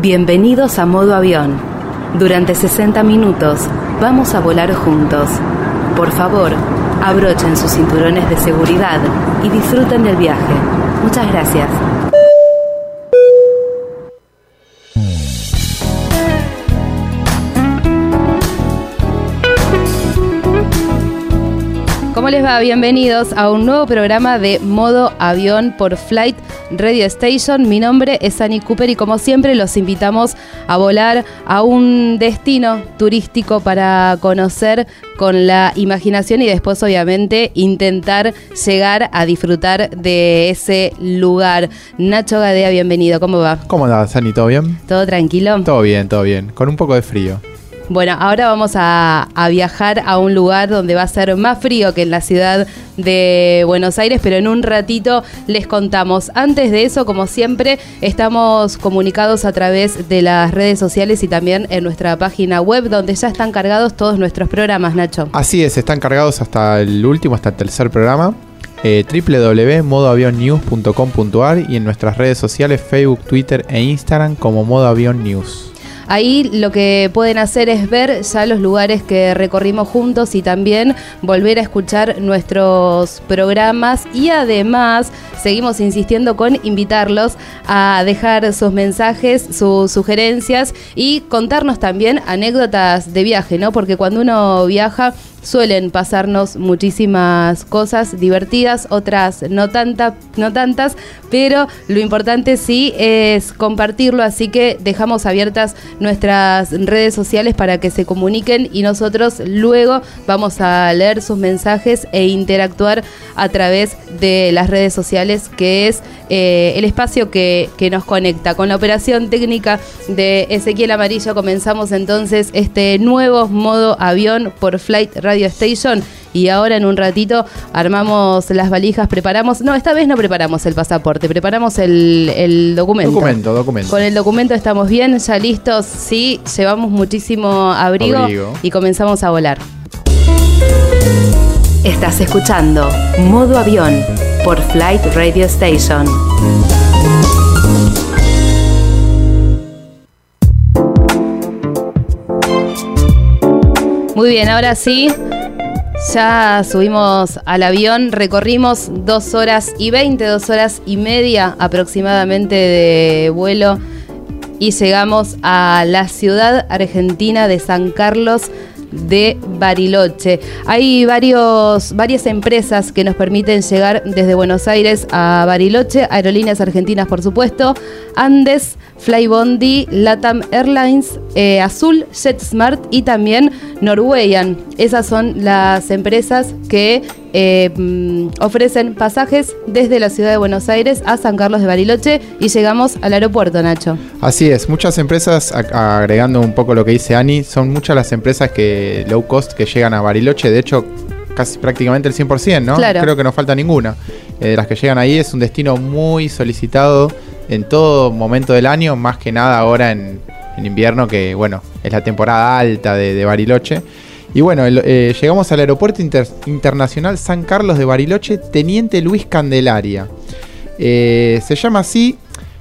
Bienvenidos a modo avión. Durante 60 minutos vamos a volar juntos. Por favor, abrochen sus cinturones de seguridad y disfruten del viaje. Muchas gracias. ¿Cómo les va? Bienvenidos a un nuevo programa de Modo Avión por Flight Radio Station. Mi nombre es Annie Cooper y como siempre los invitamos a volar a un destino turístico para conocer con la imaginación y después obviamente intentar llegar a disfrutar de ese lugar. Nacho Gadea, bienvenido. ¿Cómo va? ¿Cómo andás, Ani? ¿Todo bien? ¿Todo tranquilo? Todo bien, todo bien. Con un poco de frío. Bueno, ahora vamos a, viajar a un lugar donde va a ser más frío que en la ciudad de Buenos Aires, pero en un ratito les contamos. Antes de eso, como siempre, estamos comunicados a través de las redes sociales y también en nuestra página web, donde ya están cargados todos nuestros programas, Nacho. Así es, están cargados hasta el último, hasta el tercer programa. Eh, www.modoavionnews.com.ar y en nuestras redes sociales Facebook, Twitter e Instagram como Modo News. Ahí lo que pueden hacer es ver ya los lugares que recorrimos juntos y también volver a escuchar nuestros programas y además seguimos insistiendo con invitarlos a dejar sus mensajes, sus sugerencias y contarnos también anécdotas de viaje, ¿no? Porque cuando uno viaja suelen pasarnos muchísimas cosas divertidas, otras no, tanta, no tantas, pero lo importante sí es compartirlo, así que dejamos abiertas nuestras redes sociales para que se comuniquen y nosotros luego vamos a leer sus mensajes e interactuar a través de las redes sociales, que es eh, el espacio que, que nos conecta. Con la operación técnica de Ezequiel Amarillo comenzamos entonces este nuevo modo avión por Flight Radio Station y ahora en un ratito armamos las valijas, preparamos, no, esta vez no preparamos el pasaporte, preparamos el, el documento. Documento, documento. Con el documento estamos bien, ya listos, sí, llevamos muchísimo abrigo, Abrigo. y comenzamos a volar. Estás escuchando Modo Avión por Flight Radio Station. Muy bien, ahora sí, ya subimos al avión, recorrimos dos horas y veinte, dos horas y media aproximadamente de vuelo. Y llegamos a la ciudad argentina de San Carlos de Bariloche. Hay varios, varias empresas que nos permiten llegar desde Buenos Aires a Bariloche, aerolíneas argentinas por supuesto, Andes, Flybondi, Latam Airlines, eh, Azul, JetSmart y también Norwegian. Esas son las empresas que eh, mm, ofrecen pasajes desde la ciudad de Buenos Aires a San Carlos de Bariloche y llegamos al aeropuerto, Nacho. Así es, muchas empresas, agregando un poco lo que dice Ani, son muchas las empresas que low cost que llegan a Bariloche, de hecho casi prácticamente el 100%, ¿no? Claro. Creo que no falta ninguna. Eh, de las que llegan ahí es un destino muy solicitado en todo momento del año, más que nada ahora en, en invierno, que bueno, es la temporada alta de, de Bariloche. Y bueno, eh, llegamos al Aeropuerto Inter- Internacional San Carlos de Bariloche, Teniente Luis Candelaria. Eh, se llama así,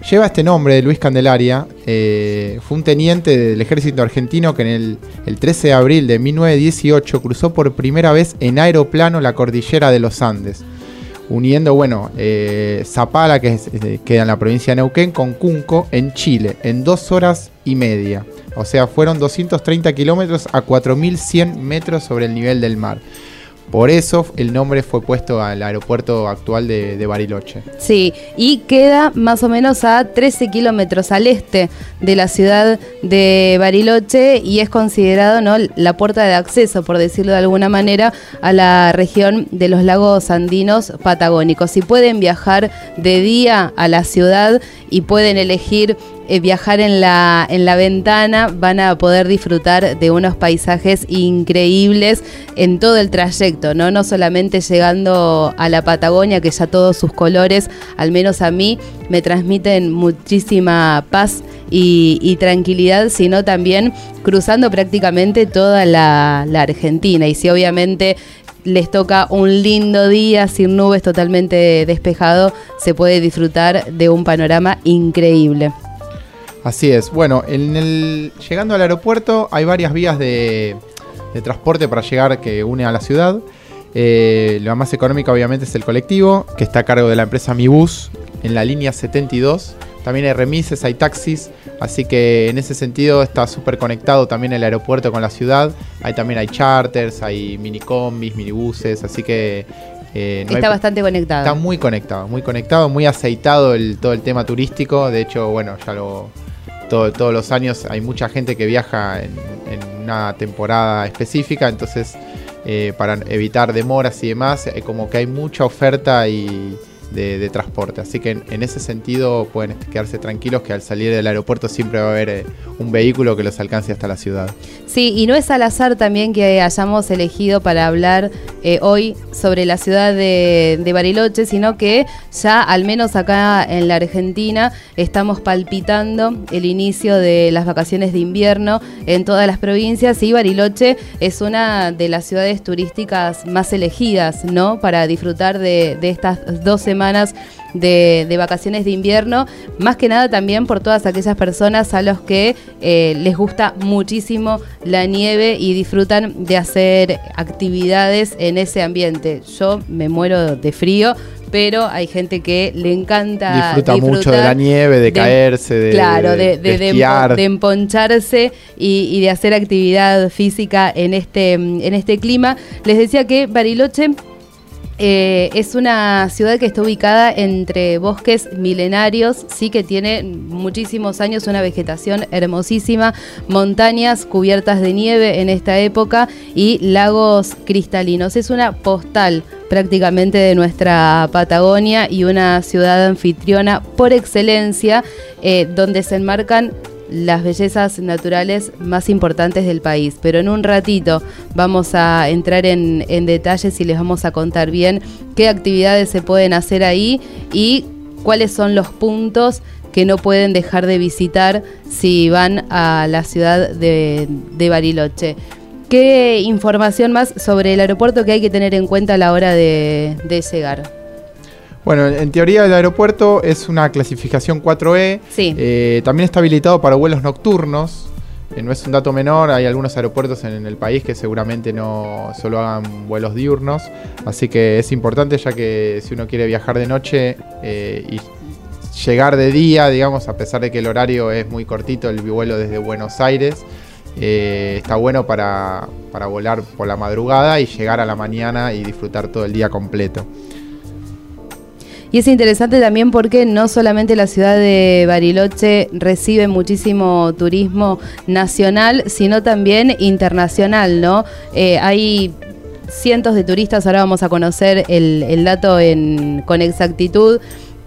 lleva este nombre de Luis Candelaria. eh, fue un teniente del ejército argentino que en el 13 de abril de 1918 cruzó por primera vez en aeroplano la cordillera de los Andes. Uniendo, bueno, eh, Zapala, que eh, queda en la provincia de Neuquén, con Cunco, en Chile, en dos horas y media. O sea, fueron 230 kilómetros a 4.100 metros sobre el nivel del mar. Por eso el nombre fue puesto al aeropuerto actual de, Bariloche. Sí, y queda más o menos a 13 kilómetros al este de la ciudad de Bariloche y es considerado ¿no? la puerta de acceso, por decirlo de alguna manera, a la región de los lagos andinos patagónicos. Si pueden viajar de día a la ciudad y pueden elegir eh, viajar en la, en la ventana, van a poder disfrutar de unos paisajes increíbles en todo el trayecto, ¿no? No solamente llegando a la Patagonia, que ya todos sus colores, al menos a mí, me transmiten muchísima paz y, tranquilidad, sino también cruzando prácticamente toda la Argentina. Y si obviamente les toca un lindo día sin nubes totalmente despejado, se puede disfrutar de un panorama increíble. Así es. Bueno, en el, llegando al aeropuerto hay varias vías de, de transporte para llegar que une a la ciudad. Eh, la más económica obviamente es el colectivo, que está a cargo de la empresa Mi Bus en la línea 72. También hay remises, hay taxis, así que en ese sentido está súper conectado también el aeropuerto con la ciudad. Ahí también hay charters, hay minicombis, minibuses, así que... Eh, está bastante conectado. Está muy conectado, muy conectado, muy aceitado el, todo el tema turístico. De hecho, bueno, ya lo, todos los años hay mucha gente que viaja en, una temporada específica, entonces eh, para evitar demoras y demás, eh, como que hay mucha oferta y de, transporte. Así que en, ese sentido pueden quedarse tranquilos que al salir del aeropuerto siempre va a haber eh, un vehículo que los alcance hasta la ciudad. Sí, y no es al azar también que hayamos elegido para hablar eh, hoy sobre la ciudad de, Bariloche, sino que ya al menos acá en la Argentina estamos palpitando el inicio de las vacaciones de invierno en todas las provincias y Bariloche es una de las ciudades turísticas más elegidas, ¿no? Para disfrutar de, de estas dos semanas de, vacaciones de invierno, más que nada también por todas aquellas personas a los que eh, les gusta muchísimo la nieve y disfrutan de hacer actividades en ese ambiente. Yo me muero de frío, pero hay gente que le encanta disfruta mucho de la nieve, de, caerse, de claro, de, de, emponcharse y, y, de hacer actividad física en este en este clima. Les decía que Bariloche eh, es una ciudad que está ubicada entre bosques milenarios, sí que tiene muchísimos años, una vegetación hermosísima, montañas cubiertas de nieve en esta época y lagos cristalinos. Es una postal prácticamente de nuestra Patagonia y una ciudad anfitriona por excelencia, eh, donde se enmarcan las bellezas naturales más importantes del país. Pero en un ratito vamos a entrar en, detalles y les vamos a contar bien qué actividades se pueden hacer ahí y cuáles son los puntos que no pueden dejar de visitar si van a la ciudad de, Bariloche. ¿Qué información más sobre el aeropuerto que hay que tener en cuenta a la hora de llegar? Bueno, en teoría el aeropuerto es una clasificación 4E. Sí. Eh, también está habilitado para vuelos nocturnos. Eh, no es un dato menor, hay algunos aeropuertos en, el país que seguramente no solo hagan vuelos diurnos. Así que es importante ya que si uno quiere viajar de noche eh, y llegar de día, digamos, a pesar de que el horario es muy cortito, el vuelo desde Buenos Aires. está bueno para, para volar por la madrugada y llegar a la mañana y disfrutar todo el día completo. Y es interesante también porque no solamente la ciudad de Bariloche recibe muchísimo turismo nacional, sino también internacional, ¿no? Eh, hay cientos de turistas, ahora vamos a conocer el, dato con exactitud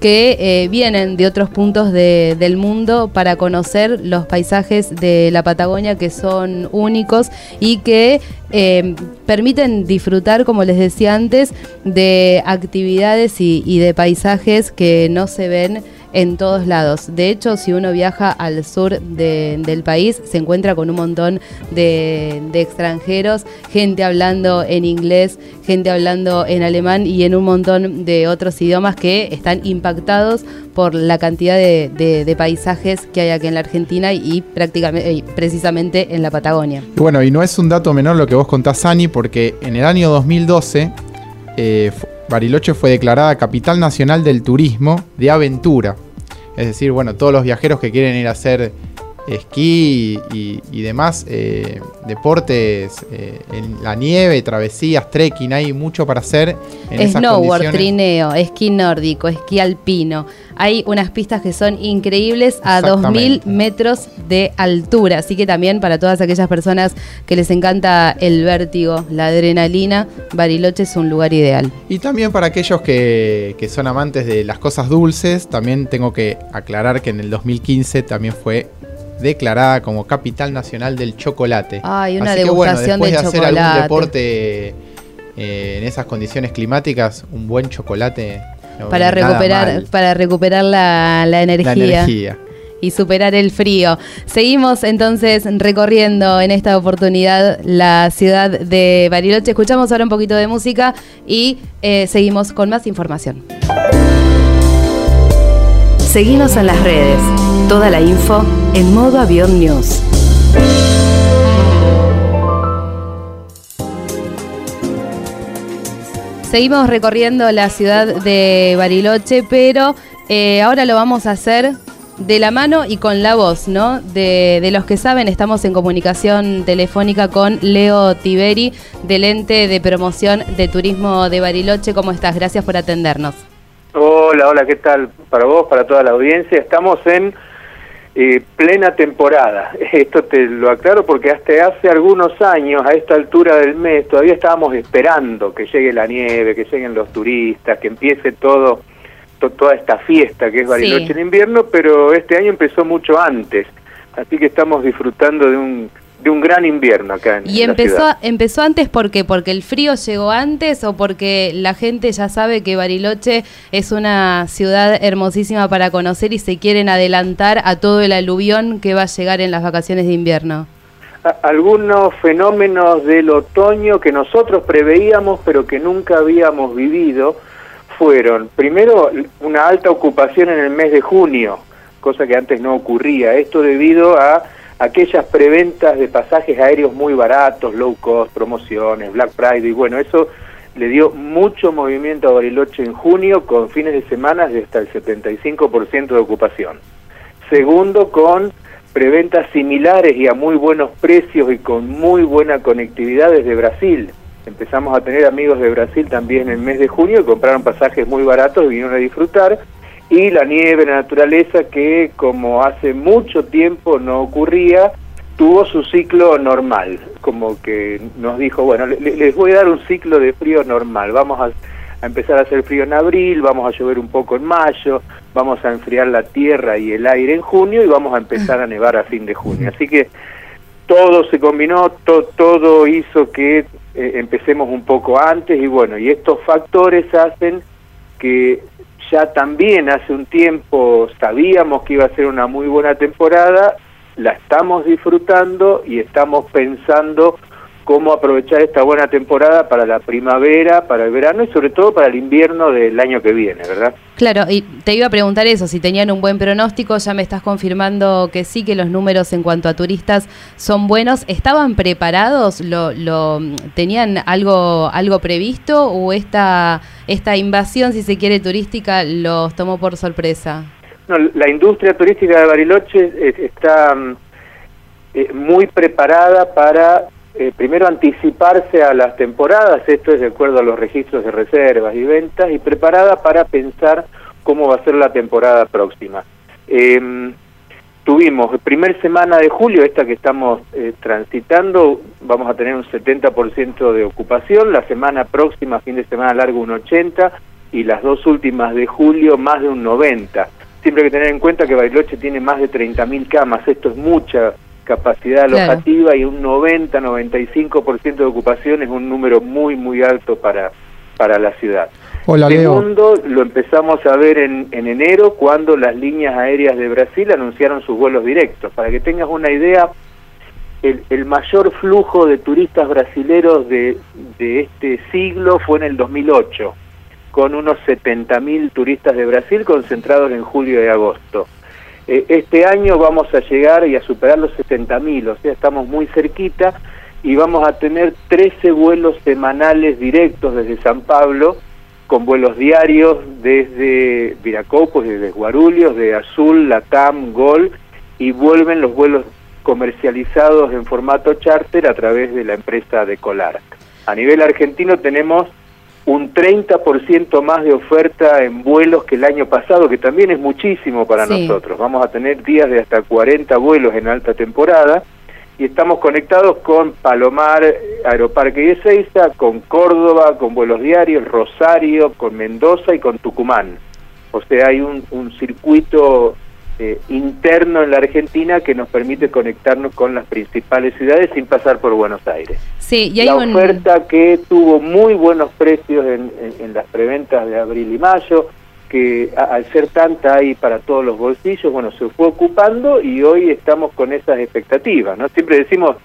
que eh, vienen de otros puntos del mundo para conocer los paisajes de la Patagonia que son únicos y que eh, permiten disfrutar, como les decía antes, de actividades y de paisajes que no se ven en todos lados. De hecho, si uno viaja al sur del país, se encuentra con un montón de, extranjeros, gente hablando en inglés, gente hablando en alemán y en un montón de otros idiomas que están impactados por la cantidad de, paisajes que hay aquí en la Argentina y prácticamente precisamente en la Patagonia. bueno, y no es un dato menor lo que vos contás, Sani, porque en el año 2012 eh, Bariloche fue declarada capital nacional del turismo de aventura. Es decir, bueno, todos los viajeros que quieren ir a hacer esquí y, demás eh, deportes eh, en la nieve, travesías, trekking, hay mucho para hacer. En Snowboard, trineo, esquí nórdico, esquí alpino. Hay unas pistas que son increíbles a 2.000 metros de altura, así que también para todas aquellas personas que les encanta el vértigo, la adrenalina, Bariloche es un lugar ideal. Y también para aquellos que, que son amantes de las cosas dulces, también tengo que aclarar que en el 2015 también fue declarada como capital nacional del chocolate. Ay, una Así que, bueno, después de, hacer algún deporte eh, en esas condiciones climáticas, un buen chocolate para recuperar para recuperar la, energía. y superar el frío. Seguimos entonces recorriendo en esta oportunidad la ciudad de Bariloche. Escuchamos ahora un poquito de música y eh, seguimos con más información. Seguinos en las redes. Toda la info en modo avión news. Seguimos recorriendo la ciudad de Bariloche, pero eh, ahora lo vamos a hacer de la mano y con la voz, ¿no? De, de, los que saben, estamos en comunicación telefónica con Leo Tiberi, del ente de promoción de turismo de Bariloche. ¿Cómo estás? Gracias por atendernos. Hola, hola, ¿qué tal? Para vos, para toda la audiencia. Estamos en eh, plena temporada. Esto te lo aclaro porque hasta hace algunos años, a esta altura del mes, todavía estábamos esperando que llegue la nieve, que lleguen los turistas, que empiece todo, toda esta fiesta que es Bariloche en invierno, pero este año empezó mucho antes. Así que estamos disfrutando de un de un gran invierno acá en ¿Y empezó, empezó antes por qué? ¿Porque el frío llegó antes o porque la gente ya sabe que Bariloche es una ciudad hermosísima para conocer y se quieren adelantar a todo el aluvión que va a llegar en las vacaciones de invierno? algunos fenómenos del otoño que nosotros preveíamos pero que nunca habíamos vivido fueron, primero, una alta ocupación en el mes de junio, cosa que antes no ocurría. Esto debido a aquellas preventas de pasajes aéreos muy baratos, low cost, promociones, Black Friday, y bueno, eso le dio mucho movimiento a Bariloche en junio con fines de semana de hasta el 75% de ocupación. Segundo, con preventas similares y a muy buenos precios y con muy buena conectividad desde Brasil. Empezamos a tener amigos de Brasil también en el mes de junio y compraron pasajes muy baratos y vinieron a disfrutar y la nieve, la naturaleza, que como hace mucho tiempo no ocurría, tuvo su ciclo normal, como que nos dijo, bueno, les voy a dar un ciclo de frío normal, vamos a, empezar a hacer frío en abril, vamos a llover un poco en mayo, vamos a enfriar la tierra y el aire en junio y vamos a empezar a nevar a fin de junio. Así que todo se combinó, todo hizo que eh, empecemos un poco antes y bueno, y estos factores hacen que ya también hace un tiempo sabíamos que iba a ser una muy buena temporada, la estamos disfrutando y estamos pensando cómo aprovechar esta buena temporada para la primavera, para el verano y sobre todo para el invierno del año que viene, ¿verdad? Claro, y te iba a preguntar eso, si tenían un buen pronóstico, ya me estás confirmando que sí, que los números en cuanto a turistas son buenos. ¿Estaban preparados? ¿Lo, lo tenían algo algo previsto o esta esta invasión, si se quiere, turística los tomó por sorpresa? No, la industria turística de Bariloche está mm, eh, muy preparada para eh, primero anticiparse a las temporadas, esto es de acuerdo a los registros de reservas y ventas, y preparada para pensar cómo va a ser la temporada próxima. Eh, tuvimos, primer semana de julio, esta que estamos eh, transitando, vamos a tener un 70% de ocupación, la semana próxima, fin de semana largo, un 80%, y las dos últimas de julio, más de un 90%. Siempre hay que tener en cuenta que Bariloche tiene más de 30.000 camas, esto es mucha capacidad alojativa y un 90-95% de ocupación es un número muy, muy alto para, para la ciudad. Hola, Segundo, lo empezamos a ver en, en enero cuando las líneas aéreas de Brasil anunciaron sus vuelos directos. Para que tengas una idea, el, el mayor flujo de turistas brasileros de, de este siglo fue en el 2008, con unos 70.000 turistas de Brasil concentrados en julio y agosto. Eh, este año vamos a llegar y a superar los 70.000, o sea, estamos muy cerquita y vamos a tener 13 vuelos semanales directos desde San Pablo, con vuelos diarios desde Viracopos, desde Guarulhos, de Azul, Latam, Gol, y vuelven los vuelos comercializados en formato charter a través de la empresa de Colar. A nivel argentino tenemos un 30% más de oferta en vuelos que el año pasado, que también es muchísimo para nosotros. Vamos a tener días de hasta 40 vuelos en alta temporada y estamos conectados con Palomar, Aeroparque y Ezeiza, con Córdoba, con vuelos diarios, Rosario, con Mendoza y con Tucumán. O sea, hay un, un circuito eh, interno en la Argentina que nos permite conectarnos con las principales ciudades sin pasar por Buenos Aires. Sí, y hay la oferta que tuvo muy buenos precios en, las preventas de abril y mayo, que al ser tanta ahí para todos los bolsillos, bueno, se fue ocupando y hoy estamos con esas expectativas, ¿no? Siempre decimos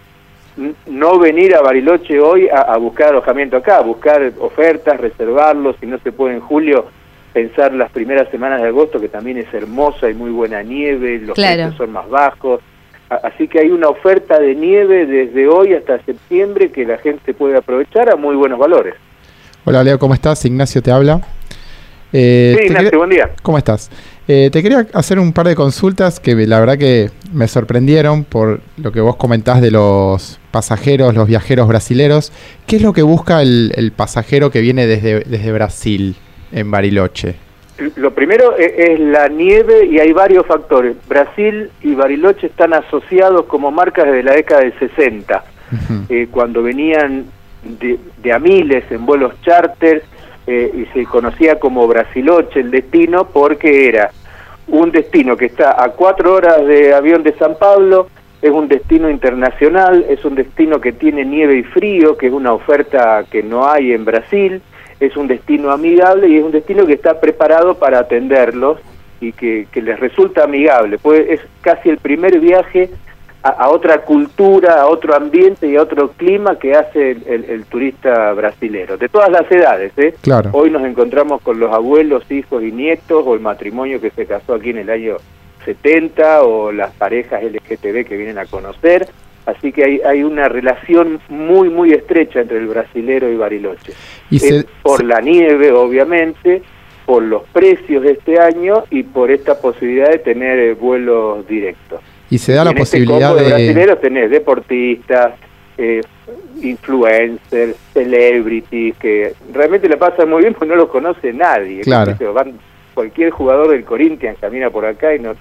no venir a Bariloche hoy a, a buscar alojamiento acá, buscar ofertas, reservarlos, si no se puede en julio, pensar las primeras semanas de agosto, que también es hermosa y muy buena nieve, los precios son más bajos. Así que hay una oferta de nieve desde hoy hasta septiembre que la gente puede aprovechar a muy buenos valores. Hola Leo, ¿cómo estás? Ignacio te habla. Eh, sí, Ignacio, buen día. ¿Cómo estás? Eh, te quería hacer un par de consultas que la verdad que me sorprendieron por lo que vos comentás de los pasajeros, los viajeros brasileros. ¿Qué es lo que busca el, pasajero que viene desde, desde Brasil en Bariloche? Lo primero e, es, la nieve y hay varios factores. Brasil y Bariloche están asociados como marcas desde la década del 60, eh, cuando venían de, de, a miles en vuelos charter eh, y se conocía como Brasiloche el destino porque era un destino que está a cuatro horas de avión de San Pablo, es un destino internacional, es un destino que tiene nieve y frío, que es una oferta que no hay en Brasil, es un destino amigable y es un destino que está preparado para atenderlos y que, les resulta amigable. Pues es casi el primer viaje a, otra cultura, a otro ambiente y a otro clima que hace el, turista brasilero, de todas las edades. ¿eh? Claro. Hoy nos encontramos con los abuelos, hijos y nietos, o el matrimonio que se casó aquí en el año 70, o las parejas LGTB que vienen a conocer. Así que hay, hay una relación muy, muy estrecha entre el brasilero y Bariloche. Y por la nieve, obviamente, por los precios de este año y por esta posibilidad de tener eh, vuelos directos. Y se da la este posibilidad de... brasileros tenés deportistas, eh, influencers, celebrities, que realmente le pasan muy bien porque no los conoce nadie. Claro. Van, cualquier jugador del Corinthians camina por acá y no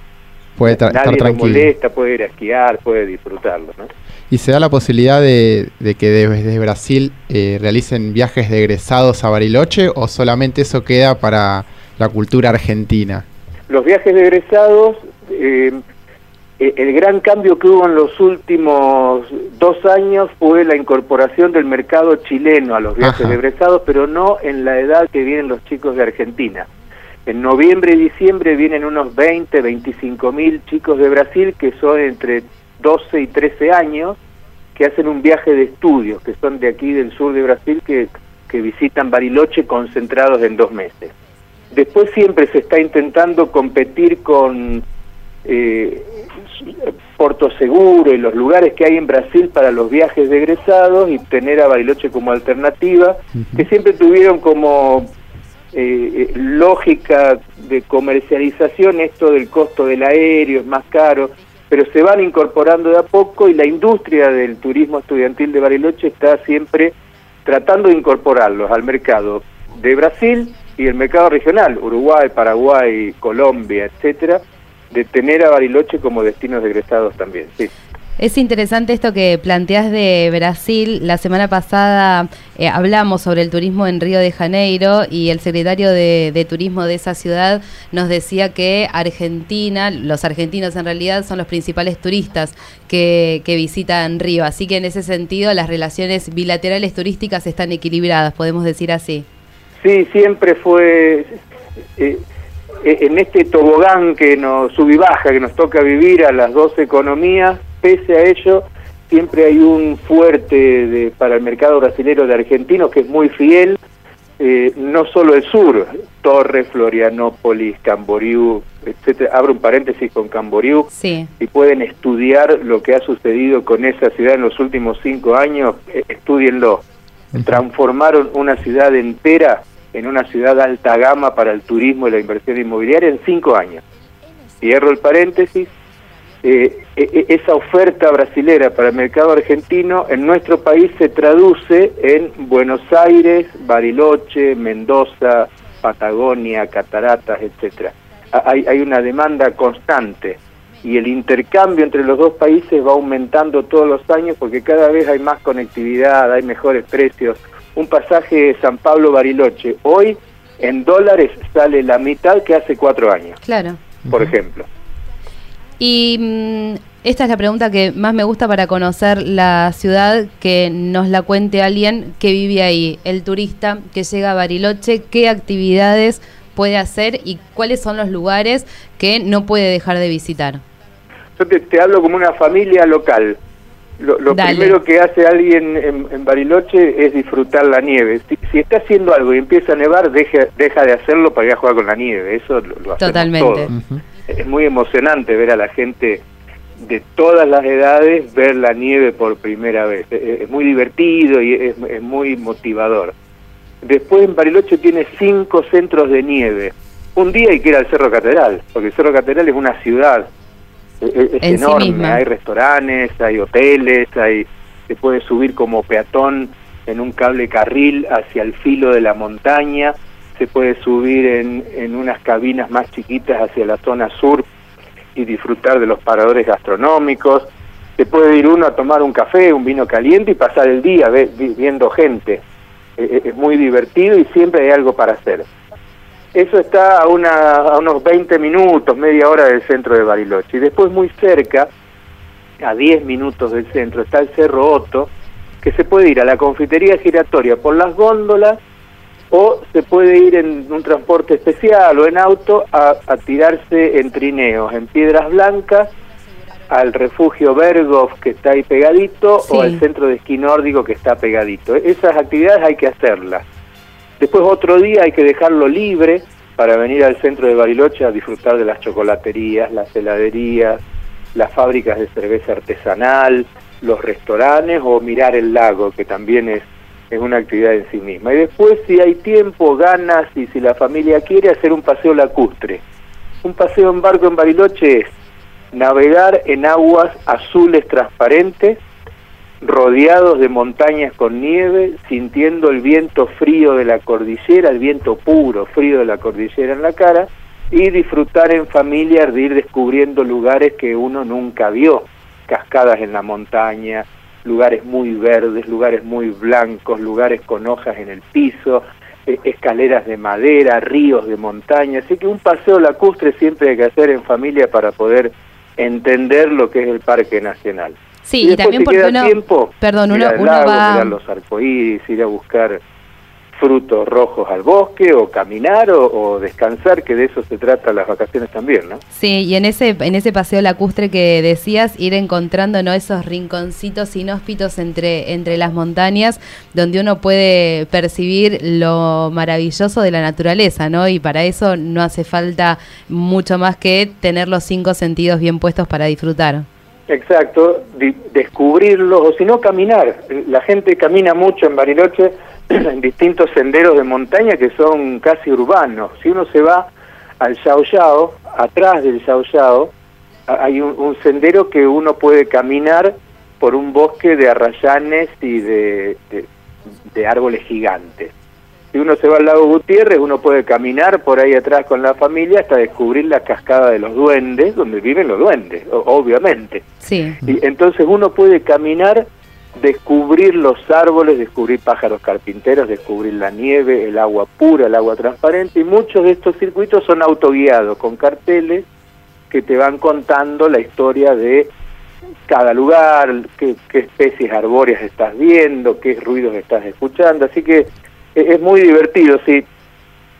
puede nadie estar lo molesta, puede ir a esquiar, puede disfrutarlo. ¿no? ¿Y se da la posibilidad de, que desde Brasil eh, realicen viajes de egresados a Bariloche o solamente eso queda para la cultura argentina? Los viajes de egresados... Eh, eh, el gran cambio que hubo en los últimos dos años fue la incorporación del mercado chileno a los viajes de egresados, pero no en la edad que vienen los chicos de Argentina. En noviembre y diciembre vienen unos 20, 25 mil chicos de Brasil que son entre 12 y 13 años, que hacen un viaje de estudios, que son de aquí del sur de Brasil, que, que visitan Bariloche concentrados en dos meses. Después siempre se está intentando competir con eh, Porto Seguro y los lugares que hay en Brasil para los viajes de egresados y tener a Bariloche como alternativa, que siempre tuvieron como eh, eh, lógica de comercialización esto del costo del aéreo, es más caro, pero se van incorporando de a poco y la industria del turismo estudiantil de Bariloche está siempre tratando de incorporarlos al mercado de Brasil y el mercado regional, Uruguay, Paraguay, Colombia, etcétera, de tener a Bariloche como destinos de egresados también, sí. Es interesante esto que planteas de Brasil. La semana pasada eh, hablamos sobre el turismo en Río de Janeiro y el secretario de, turismo de esa ciudad nos decía que Argentina, los argentinos en realidad son los principales turistas que, que visitan Río. Así que en ese sentido las relaciones bilaterales turísticas están equilibradas, podemos decir así. Sí, siempre fue... Eh, eh, en este tobogán que nos sub y baja, que nos toca vivir a las dos economías, pese a ello, siempre hay un fuerte de, para el mercado brasilero de argentinos que es muy fiel, eh, no solo el sur, Torres, Florianópolis, Camboriú, etcétera. Abro un paréntesis con Camboriú sí. y pueden estudiar lo que ha sucedido con esa ciudad en los últimos cinco años, eh, estudienlo. Transformaron una ciudad entera en una ciudad alta gama para el turismo y la inversión inmobiliaria en cinco años. Cierro el paréntesis. Eh, e, e, esa oferta brasilera para el mercado argentino en nuestro país se traduce en Buenos Aires, Bariloche, Mendoza, Patagonia, Cataratas, etcétera. Hay, hay una demanda constante y el intercambio entre los dos países va aumentando todos los años porque cada vez hay más conectividad, hay mejores precios un pasaje de San Pablo-Bariloche hoy en dólares sale la mitad que hace cuatro años. Claro. Por ejemplo. Y mm, esta es la pregunta que más me gusta para conocer la ciudad, que nos la cuente alguien que vive ahí, el turista que llega a Bariloche, qué actividades puede hacer y cuáles son los lugares que no puede dejar de visitar. Yo te, te hablo como una familia local. Lo, primero que hace alguien en, Bariloche es disfrutar la nieve. Si, está haciendo algo y empieza a nevar, deja, deja de hacerlo para ir a jugar con la nieve. Eso lo, lo Totalmente. Es muy emocionante ver a la gente de todas las edades ver la nieve por primera vez. Es, muy divertido y es, es, muy motivador. Después en Bariloche tiene cinco centros de nieve. Un día hay que ir al Cerro Catedral, porque el Cerro Catedral es una ciudad es, enorme, hay restaurantes, hay hoteles, hay se puede subir como peatón en un cable carril hacia el filo de la montaña, se puede subir en, en unas cabinas más chiquitas hacia la zona sur y disfrutar de los paradores gastronómicos, se puede ir uno a tomar un café, un vino caliente y pasar el día viendo gente. E, e, es muy divertido y siempre hay algo para hacer. Eso está a, una, a unos 20 minutos, media hora del centro de Bariloche. Y después muy cerca, a 10 minutos del centro, está el Cerro Otto, que se puede ir a la confitería giratoria por las góndolas o se puede ir en un transporte especial o en auto a, tirarse en trineos, en piedras blancas, al refugio Bergov que está ahí pegadito o al centro de esquí nórdico que está pegadito. Esas actividades hay que hacerlas. Después otro día hay que dejarlo libre para venir al centro de Bariloche a disfrutar de las chocolaterías, las heladerías, las fábricas de cerveza artesanal, los restaurantes o mirar el lago, que también es, es una actividad en sí misma. Y después, si hay tiempo, ganas y si la familia quiere, hacer un paseo lacustre. Un paseo en barco en Bariloche es navegar en aguas azules transparentes rodeados de montañas con nieve, sintiendo el viento frío de la cordillera, el viento puro, frío de la cordillera en la cara, y disfrutar en familia de ir descubriendo lugares que uno nunca vio, cascadas en la montaña, lugares muy verdes, lugares muy blancos, lugares con hojas en el piso, e, escaleras de madera, ríos de montaña, así que un paseo lacustre siempre hay que hacer en familia para poder entender lo que es el Parque Nacional. Sí, y, también porque uno, tiempo, perdón, uno, uno va... mirar los arcoíris, ir a buscar frutos rojos al bosque o caminar o, descansar, que de eso se trata las vacaciones también, ¿no? Sí, y en ese en ese paseo lacustre que decías, ir encontrando ¿no? esos rinconcitos inhóspitos entre, entre las montañas, donde uno puede percibir lo maravilloso de la naturaleza, ¿no? Y para eso no hace falta mucho más que tener los cinco sentidos bien puestos para disfrutar. Exacto, descubrirlos o si no caminar. La gente camina mucho en Bariloche en distintos senderos de montaña que son casi urbanos. Si uno se va al Yao Yao, atrás del Yao Yao, hay un, sendero que uno puede caminar por un bosque de arrayanes y de árboles gigantes. Si uno se va al lago Gutiérrez, uno puede caminar por ahí atrás con la familia hasta descubrir la cascada de los duendes, donde viven los duendes, obviamente. Sí. Y entonces uno puede caminar, descubrir los árboles, descubrir pájaros carpinteros, descubrir la nieve, el agua pura, el agua transparente, y muchos de estos circuitos son autoguiados, con carteles que te van contando la historia de cada lugar, qué, qué especies arbóreas estás viendo, qué ruidos estás escuchando, así que es muy divertido, sí.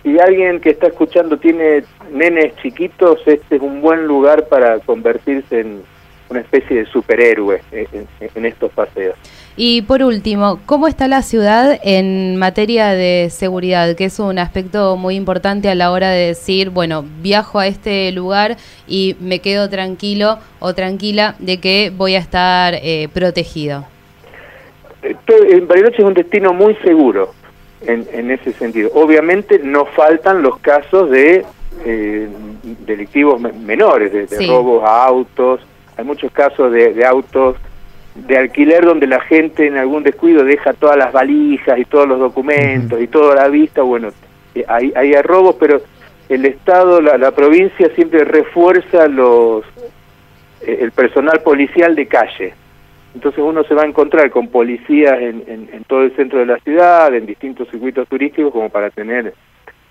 Si alguien que está escuchando tiene nenes chiquitos, este es un buen lugar para convertirse en una especie de superhéroe en, estos paseos. Y por último, ¿cómo está la ciudad en materia de seguridad? Que es un aspecto muy importante a la hora de decir, bueno, viajo a este lugar y me quedo tranquilo o tranquila de que voy a estar eh, protegido. Bariloche es un destino muy seguro en, ese sentido. Obviamente no faltan los casos de eh, delictivos menores, de, robos a autos. Hay muchos casos de, autos de alquiler donde la gente en algún descuido deja todas las valijas y todos los documentos y toda la vista. Bueno, eh, hay, hay robos, pero el Estado, la, la provincia siempre refuerza los eh, el personal policial de calle entonces uno se va a encontrar con policías en, todo el centro de la ciudad, en distintos circuitos turísticos, como para tener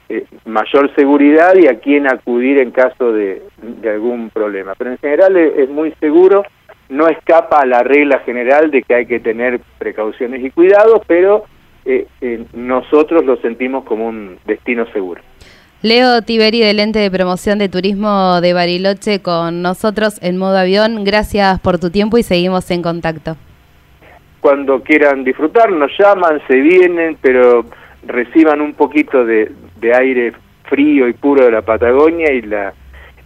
eh, mayor seguridad y a quién acudir en caso de, algún problema. Pero en general es, muy seguro, no escapa a la regla general de que hay que tener precauciones y cuidados, pero eh, eh, nosotros lo sentimos como un destino seguro. Leo Tiberi del ente de promoción de turismo de Bariloche con nosotros en modo avión. Gracias por tu tiempo y seguimos en contacto. cuando quieran disfrutar, nos llaman, se vienen, pero reciban un poquito de, de aire frío y puro de la Patagonia y la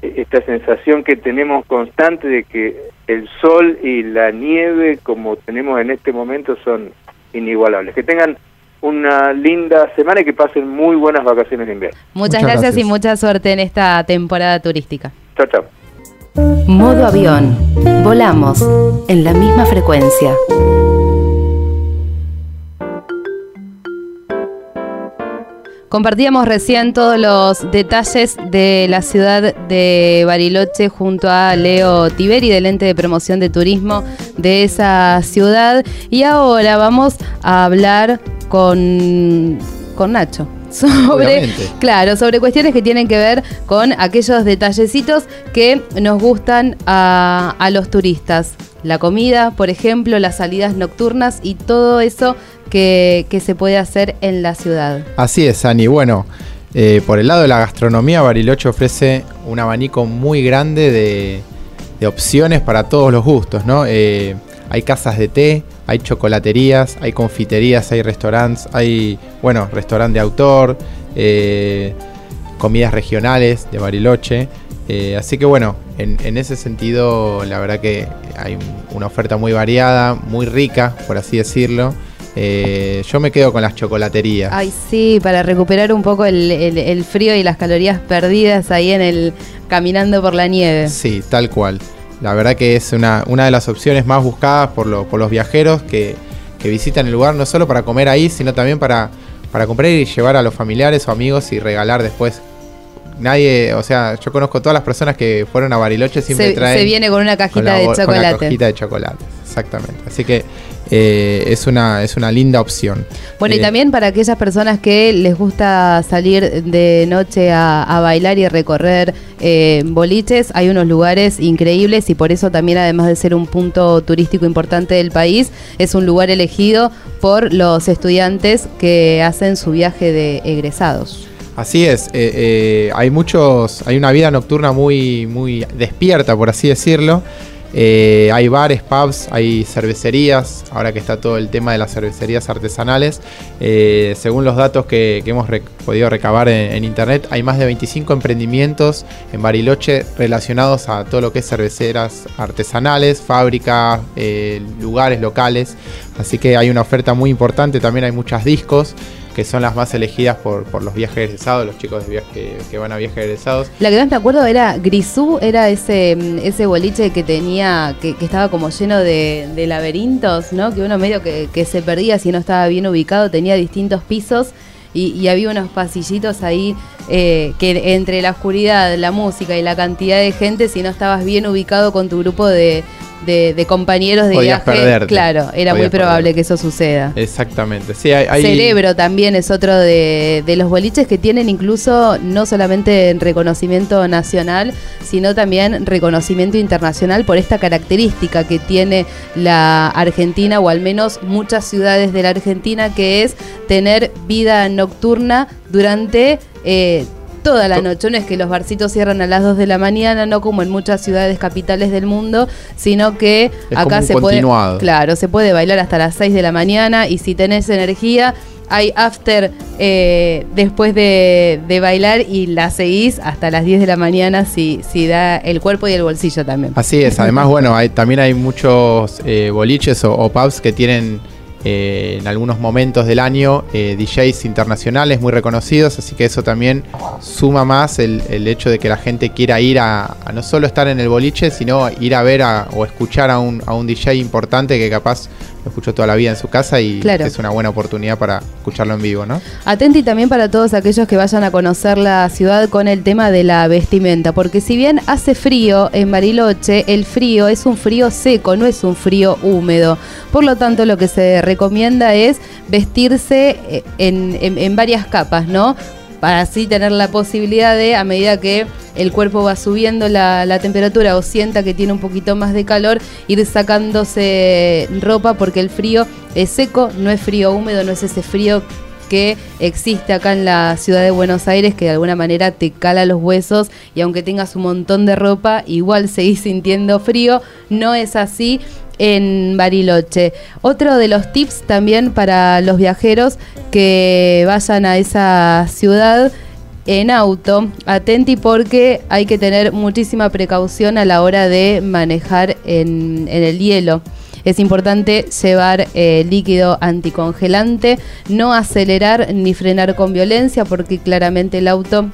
esta sensación que tenemos constante de que el sol y la nieve como tenemos en este momento son inigualables. Que tengan una linda semana y que pasen muy buenas vacaciones de invierno. Muchas, gracias, y mucha suerte en esta temporada turística. Chao, chao. Modo avión. Volamos en la misma frecuencia. Compartíamos recién todos los detalles de la ciudad de Bariloche junto a Leo Tiberi del ente de promoción de turismo de esa ciudad. Y ahora vamos a hablar con, con Nacho. Sobre, claro, sobre cuestiones que tienen que ver con aquellos detallecitos que nos gustan a, a los turistas. La comida, por ejemplo, las salidas nocturnas y todo eso que, se puede hacer en la ciudad. Así es, Ani. Bueno, eh, por el lado de la gastronomía, Bariloche ofrece un abanico muy grande de, opciones para todos los gustos, ¿no? Eh, hay casas de té, hay chocolaterías, hay confiterías, hay restaurantes, hay, bueno, restaurante de autor, eh, comidas regionales de Bariloche. Así que bueno, en, en, ese sentido, la verdad que hay una oferta muy variada, muy rica, por así decirlo. Eh, yo me quedo con las chocolaterías. Ay, sí, para recuperar un poco el, frío y las calorías perdidas ahí en el caminando por la nieve. Sí, tal cual. La verdad que es una, una de las opciones más buscadas por, los viajeros que, visitan el lugar, no solo para comer ahí, sino también para, para comprar y llevar a los familiares o amigos y regalar después nadie, o sea, yo conozco todas las personas que fueron a Bariloche siempre se, traen. Se viene con una cajita de chocolate. Con una cajita de chocolate, exactamente. Así que eh, es, una, es una linda opción. Bueno, y eh, también para aquellas personas que les gusta salir de noche a, bailar y recorrer eh, boliches, hay unos lugares increíbles y por eso también, además de ser un punto turístico importante del país, es un lugar elegido por los estudiantes que hacen su viaje de egresados. Así es, hay muchos, hay una vida nocturna muy, muy despierta, por así decirlo. Eh, hay bares, pubs, hay cervecerías, ahora que está todo el tema de las cervecerías artesanales. Eh, según los datos que, hemos podido recabar en, internet, hay más de 25 emprendimientos en Bariloche relacionados a todo lo que es cerveceras artesanales, fábricas, eh, lugares locales. Así que hay una oferta muy importante, también hay muchas discos que son las más elegidas por, por los viajes egresados, los chicos de viaje, que, van a viajes egresados. La que más me acuerdo era Grisú, era ese, ese boliche que tenía, que, estaba como lleno de, laberintos, ¿no? Que uno medio que, se perdía si no estaba bien ubicado, tenía distintos pisos. Y, había unos pasillitos ahí eh, que entre la oscuridad, la música y la cantidad de gente, si no estabas bien ubicado con tu grupo de, de, compañeros de viaje, claro, era muy probable que eso suceda. Exactamente. Sí, hay, Cerebro también es otro de, los boliches que tienen incluso no solamente reconocimiento nacional, sino también reconocimiento internacional por esta característica que tiene la Argentina, o al menos muchas ciudades de la Argentina, que es tener vida nocturna durante... Eh, toda la noche. No es que los barcitos cierran a las 2 de la mañana, no como en muchas ciudades capitales del mundo, sino que acá se puede. Claro, se puede bailar hasta las 6 de la mañana y si tenés energía. Hay after eh, después de, bailar y la seguís hasta las 10 de la mañana si, si da el cuerpo y el bolsillo también. Así es, además, bueno, hay, también hay muchos eh, boliches o pubs que tienen eh, en algunos momentos del año eh, DJs internacionales muy reconocidos, así que eso también suma más el, hecho de que la gente quiera ir a, no solo estar en el boliche, sino ir a ver o escuchar a un, a un DJ importante que capaz lo escucho toda la vida en su casa y es una buena oportunidad para escucharlo en vivo, ¿no? Atenti también para todos aquellos que vayan a conocer la ciudad con el tema de la vestimenta, porque si bien hace frío en Bariloche, el frío es un frío seco, no es un frío húmedo. Por lo tanto, lo que se recomienda es vestirse eh, en, en varias capas, ¿no? Para así tener la posibilidad de, a medida que el cuerpo va subiendo la, temperatura o sienta que tiene un poquito más de calor, ir sacándose ropa porque el frío es seco, no es frío húmedo, no es ese frío que existe acá en la ciudad de Buenos Aires, que de alguna manera te cala los huesos y aunque tengas un montón de ropa, igual seguís sintiendo frío. No es así en Bariloche. Otro de los tips también para los viajeros que vayan a esa ciudad en auto, atenti porque hay que tener muchísima precaución a la hora de manejar en, el hielo. Es importante llevar eh, líquido anticongelante, no acelerar ni frenar con violencia porque claramente el auto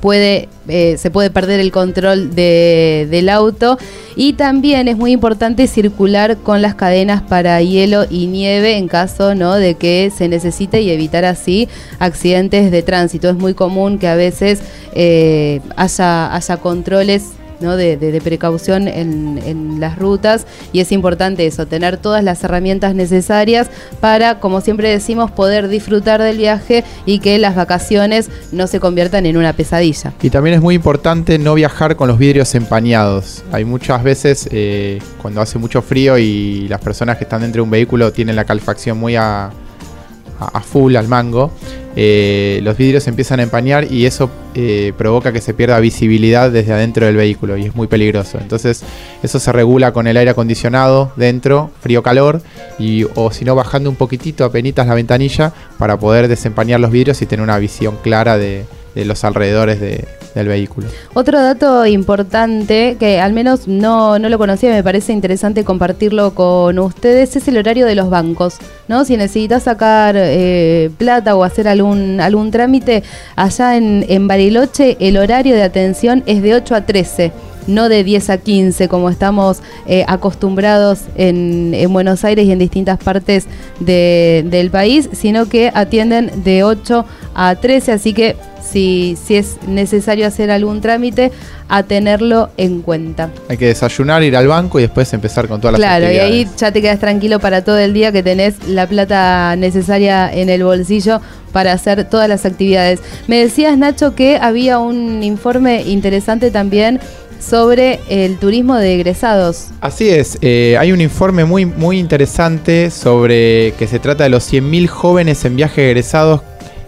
puede, eh, se puede perder el control del auto y también es muy importante circular con las cadenas para hielo y nieve en caso ¿no? de que se necesite y evitar así accidentes de tránsito. Es muy común que a veces eh, haya controles de, precaución en, las rutas y es importante eso, tener todas las herramientas necesarias para, como siempre decimos, poder disfrutar del viaje y que las vacaciones no se conviertan en una pesadilla. Y también es muy importante no viajar con los vidrios empañados. Hay muchas veces eh, cuando hace mucho frío y las personas que están dentro de un vehículo tienen la calefacción muy a, a full, al mango, eh, los vidrios empiezan a empañar y eso eh, provoca que se pierda visibilidad desde adentro del vehículo y es muy peligroso. Entonces eso se regula con el aire acondicionado dentro, frío-calor, y o si no bajando un poquitito a penitas la ventanilla para poder desempañar los vidrios y tener una visión clara de, de los alrededores del vehículo. Otro dato importante que al menos no, no lo conocía, me parece interesante compartirlo con ustedes, es el horario de los bancos. ¿no? Si necesitas sacar eh, plata o hacer algún, algún trámite, allá en, en Bariloche el horario de atención es de 8 a 13 no de 10 a 15 como estamos eh, acostumbrados en, Buenos Aires y en distintas partes del país, sino que atienden de 8 a 13, así que si, si es necesario hacer algún trámite, a tenerlo en cuenta. Hay que desayunar, ir al banco y después empezar con todas las Claro, y ahí ya te quedas tranquilo para todo el día que tenés la plata necesaria en el bolsillo para hacer todas las actividades. Me decías, Nacho, que había un informe interesante también sobre el turismo de egresados. Así es, eh, hay un informe muy, muy interesante sobre que se trata de los 100.000 jóvenes en viaje egresados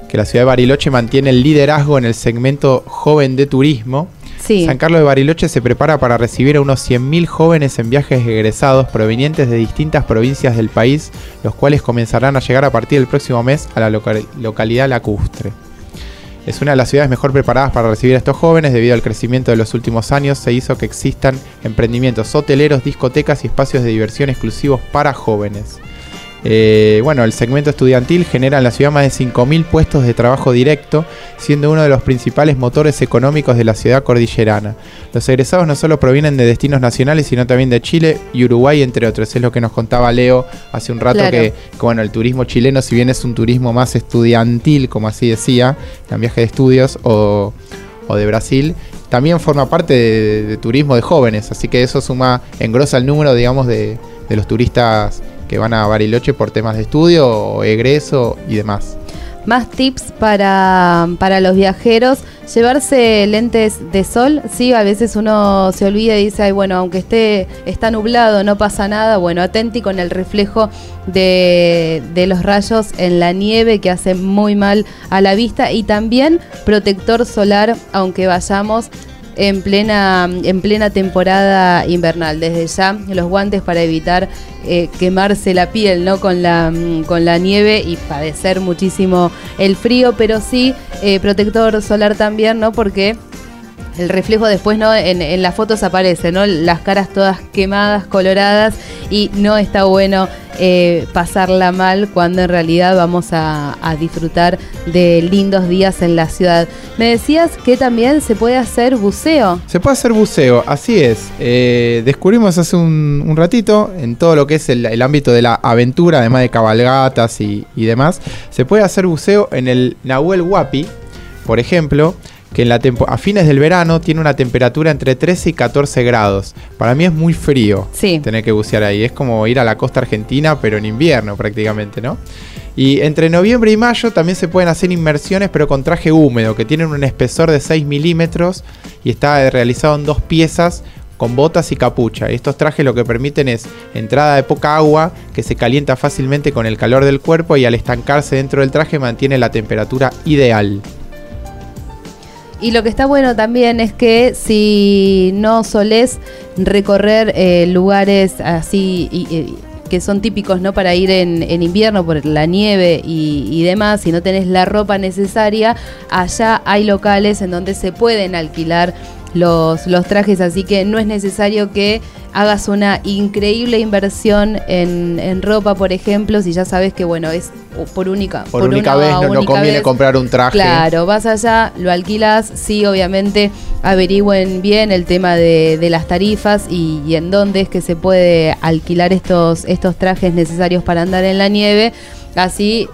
que la ciudad de Bariloche mantiene el liderazgo en el segmento joven de turismo. San Carlos de Bariloche se prepara para recibir a unos 100.000 jóvenes en viajes egresados provenientes de distintas provincias del país, los cuales comenzarán a llegar a partir del próximo mes a la localidad lacustre. Es una de las ciudades mejor preparadas para recibir a estos jóvenes debido al crecimiento de los últimos años. Se hizo que existan emprendimientos hoteleros, discotecas y espacios de diversión exclusivos para jóvenes. Eh, bueno, el segmento estudiantil genera en la ciudad más de 5.000 puestos de trabajo directo, siendo uno de los principales motores económicos de la ciudad cordillerana. Los egresados no solo provienen de destinos nacionales, sino también de Chile y Uruguay, entre otros. Es lo que nos contaba Leo hace un rato, que, bueno, el turismo chileno, si bien es un turismo más estudiantil, como así decía, en viaje de estudios, o, de Brasil, también forma parte de, turismo de jóvenes, así que eso suma, engrosa el número, digamos, de, de los turistas que van a Bariloche por temas de estudio egreso y demás. Más tips para, para los viajeros, llevarse lentes de sol, sí, a veces uno se olvida y dice, bueno, aunque esté está nublado, no pasa nada, bueno, atenti con el reflejo de, de los rayos en la nieve que hace muy mal a la vista. Y también protector solar, aunque vayamos en plena, en plena temporada invernal. Desde ya los guantes para evitar eh, quemarse la piel ¿no? con, la, con la nieve y padecer muchísimo el frío, pero sí eh, protector solar también, ¿no? Porque el reflejo después no en, en, las fotos aparece, ¿no? Las caras todas quemadas, coloradas y no está bueno eh, pasarla mal cuando en realidad vamos a, disfrutar de lindos días en la ciudad. Me decías que también se puede hacer buceo. Se puede hacer buceo, así es. Eh, descubrimos hace un, ratito en todo lo que es el, ámbito de la aventura, además de cabalgatas y, y demás, se puede hacer buceo en el Nahuel Huapi, por ejemplo que en la a fines del verano tiene una temperatura entre 13 y 14 grados. Para mí es muy frío tener que bucear ahí. Es como ir a la costa argentina, pero en invierno prácticamente, ¿no? Y entre noviembre y mayo también se pueden hacer inmersiones, pero con traje húmedo, que tienen un espesor de 6 milímetros y está realizado en dos piezas con botas y capucha. Estos trajes lo que permiten es entrada de poca agua que se calienta fácilmente con el calor del cuerpo y al estancarse dentro del traje mantiene la temperatura ideal. Y lo que está bueno también es que si no solés recorrer eh, lugares así que son típicos no para ir en, invierno por la nieve y, demás, si no tenés la ropa necesaria, allá hay locales en donde se pueden alquilar los, los trajes, así que no es necesario que hagas una increíble inversión en, ropa, por ejemplo, si ya sabes que, bueno, es por única, por, única vez, no, conviene comprar un traje. Claro, vas allá, lo alquilas, sí, obviamente averigüen bien el tema de, las tarifas y, y, en dónde es que se puede alquilar estos, estos trajes necesarios para andar en la nieve. Así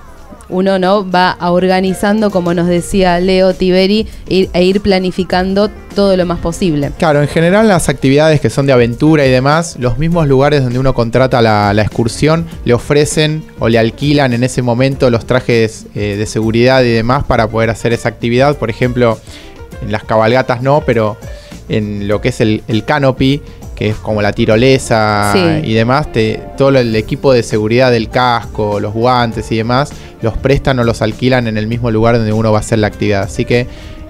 uno no va organizando, como nos decía Leo Tiberi, e ir planificando todo lo más posible. Claro, en general las actividades que son de aventura y demás, los mismos lugares donde uno contrata la, excursión le ofrecen o le alquilan en ese momento los trajes eh, de seguridad y demás para poder hacer esa actividad. Por ejemplo, en las cabalgatas no, pero en lo que es el, el canopy que es como la tirolesa y demás, todo el equipo de seguridad del casco, los guantes y demás, los prestan o los alquilan en el mismo lugar donde uno va a hacer la actividad. Así que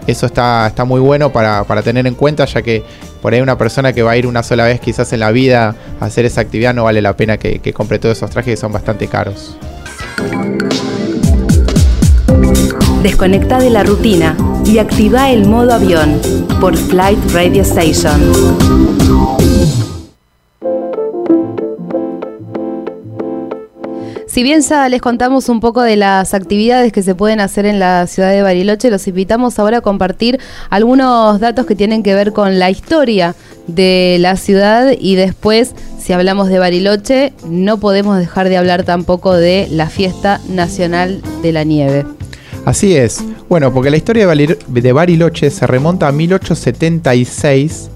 eso está, está muy bueno para, tener en cuenta, ya que por ahí una persona que va a ir una sola vez quizás en la vida a hacer esa actividad no vale la pena que, que compre todos esos trajes que son bastante caros. Desconecta de la rutina y activa el modo avión por Flight Radio Station. Si bien ya les contamos un poco de las actividades que se pueden hacer en la ciudad de Bariloche, los invitamos ahora a compartir algunos datos que tienen que ver con la historia de la ciudad y después, si hablamos de Bariloche, no podemos dejar de hablar tampoco de la fiesta nacional de la nieve. Así es. Bueno, porque la historia de Bariloche se remonta a 1876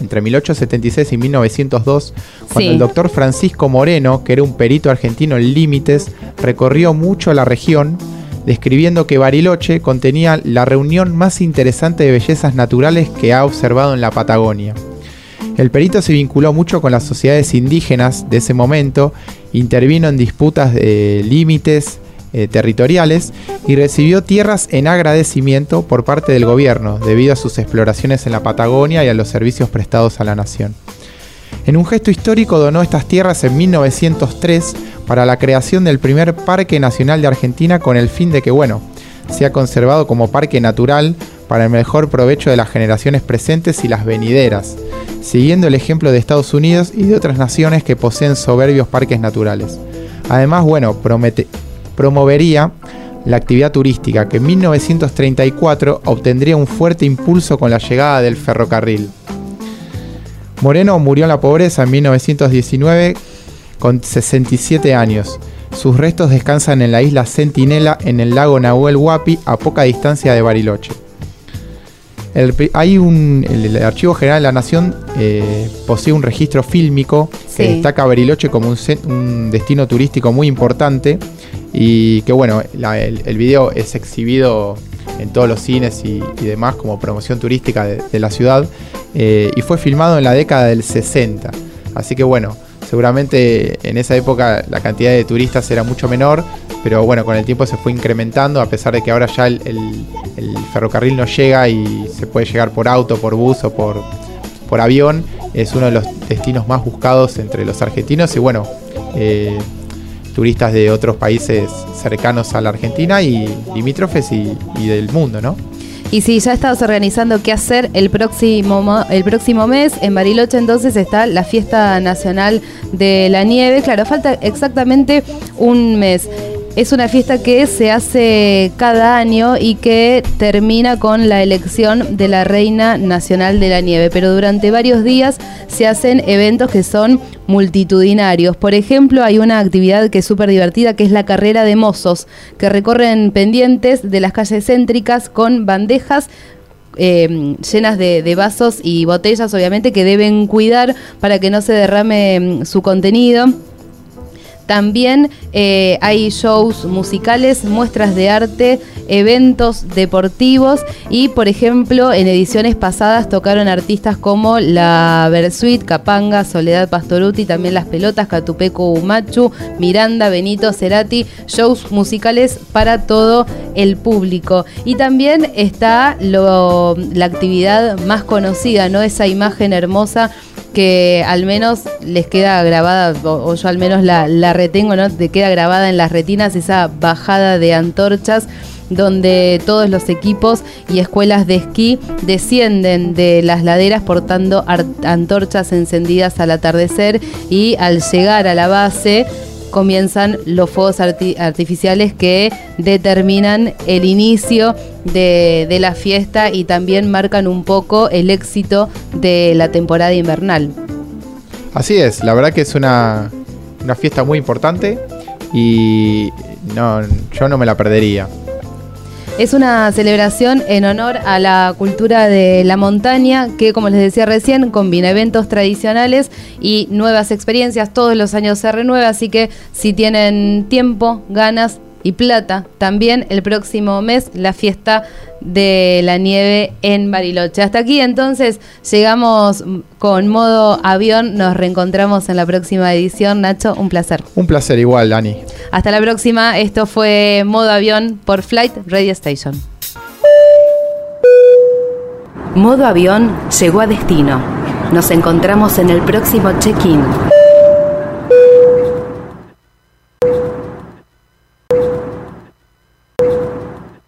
entre 1876 y 1902, cuando el doctor Francisco Moreno, que era un perito argentino en límites, recorrió mucho la región, describiendo que Bariloche contenía la reunión más interesante de bellezas naturales que ha observado en la Patagonia. El perito se vinculó mucho con las sociedades indígenas de ese momento, intervino en disputas de límites eh, territoriales y recibió tierras en agradecimiento por parte del gobierno debido a sus exploraciones en la Patagonia y a los servicios prestados a la nación. En un gesto histórico donó estas tierras en 1903 para la creación del primer Parque Nacional de Argentina con el fin de que, bueno, sea conservado como parque natural para el mejor provecho de las generaciones presentes y las venideras, siguiendo el ejemplo de Estados Unidos y de otras naciones que poseen soberbios parques naturales. Además, bueno, promete, promovería la actividad turística, que en 1934 obtendría un fuerte impulso con la llegada del ferrocarril. Moreno murió en la pobreza en 1919 con 67 años. Sus restos descansan en la isla Centinela en el lago Nahuel Huapi a poca distancia de Bariloche. El, hay un, el, Archivo General de la Nación eh, posee un registro fílmico que destaca Bariloche como un, destino turístico muy importante y que bueno, el, video es exhibido en todos los cines y, demás como promoción turística de, la ciudad eh, y fue filmado en la década del 60. Así que bueno, seguramente en esa época la cantidad de turistas era mucho menor, pero bueno, con el tiempo se fue incrementando, a pesar de que ahora ya el, ferrocarril no llega y se puede llegar por auto, por bus o por, por avión. Es uno de los destinos más buscados entre los argentinos y bueno, eh, turistas de otros países cercanos a la Argentina y limítrofes y, y del mundo, ¿no? Y si ya estás organizando qué hacer el próximo, el próximo mes, en Bariloche entonces está la Fiesta Nacional de la Nieve. Claro, falta exactamente un mes. Es una fiesta que se hace cada año y que termina con la elección de la Reina Nacional de la Nieve, pero durante varios días se hacen eventos que son multitudinarios. Por ejemplo, hay una actividad que es súper divertida, que es la carrera de mozos, que recorren pendientes de las calles céntricas con bandejas eh, llenas de, vasos y botellas, obviamente, que deben cuidar para que no se derrame mm, su contenido. También eh, hay shows musicales, muestras de arte, eventos deportivos y, por ejemplo, en ediciones pasadas tocaron artistas como la Versuit, Capanga, Soledad Pastoruti, también Las Pelotas, Catupeco Umachu, Miranda, Benito, Cerati, shows musicales para todo el público. Y también está la actividad más conocida, ¿no? Esa imagen hermosa que al menos les queda grabada, o, yo al menos la, la, retengo, ¿no? Te queda grabada en las retinas esa bajada de antorchas donde todos los equipos y escuelas de esquí descienden de las laderas portando antorchas encendidas al atardecer y al llegar a la base comienzan los fuegos artificiales que determinan el inicio de, de, la fiesta y también marcan un poco el éxito de la temporada invernal. Así es, la verdad que es una, una fiesta muy importante y no, yo no me la perdería. Es una celebración en honor a la cultura de la montaña que, como les decía recién, combina eventos tradicionales y nuevas experiencias. Todos los años se renueva, así que si tienen tiempo, ganas, y Plata. También el próximo mes la fiesta de la nieve en Bariloche. Hasta aquí entonces llegamos con modo avión. Nos reencontramos en la próxima edición. Nacho, un placer. Un placer igual, Dani. Hasta la próxima. Esto fue modo avión por Flight Radio Station. Modo avión llegó a destino. Nos encontramos en el próximo check-in.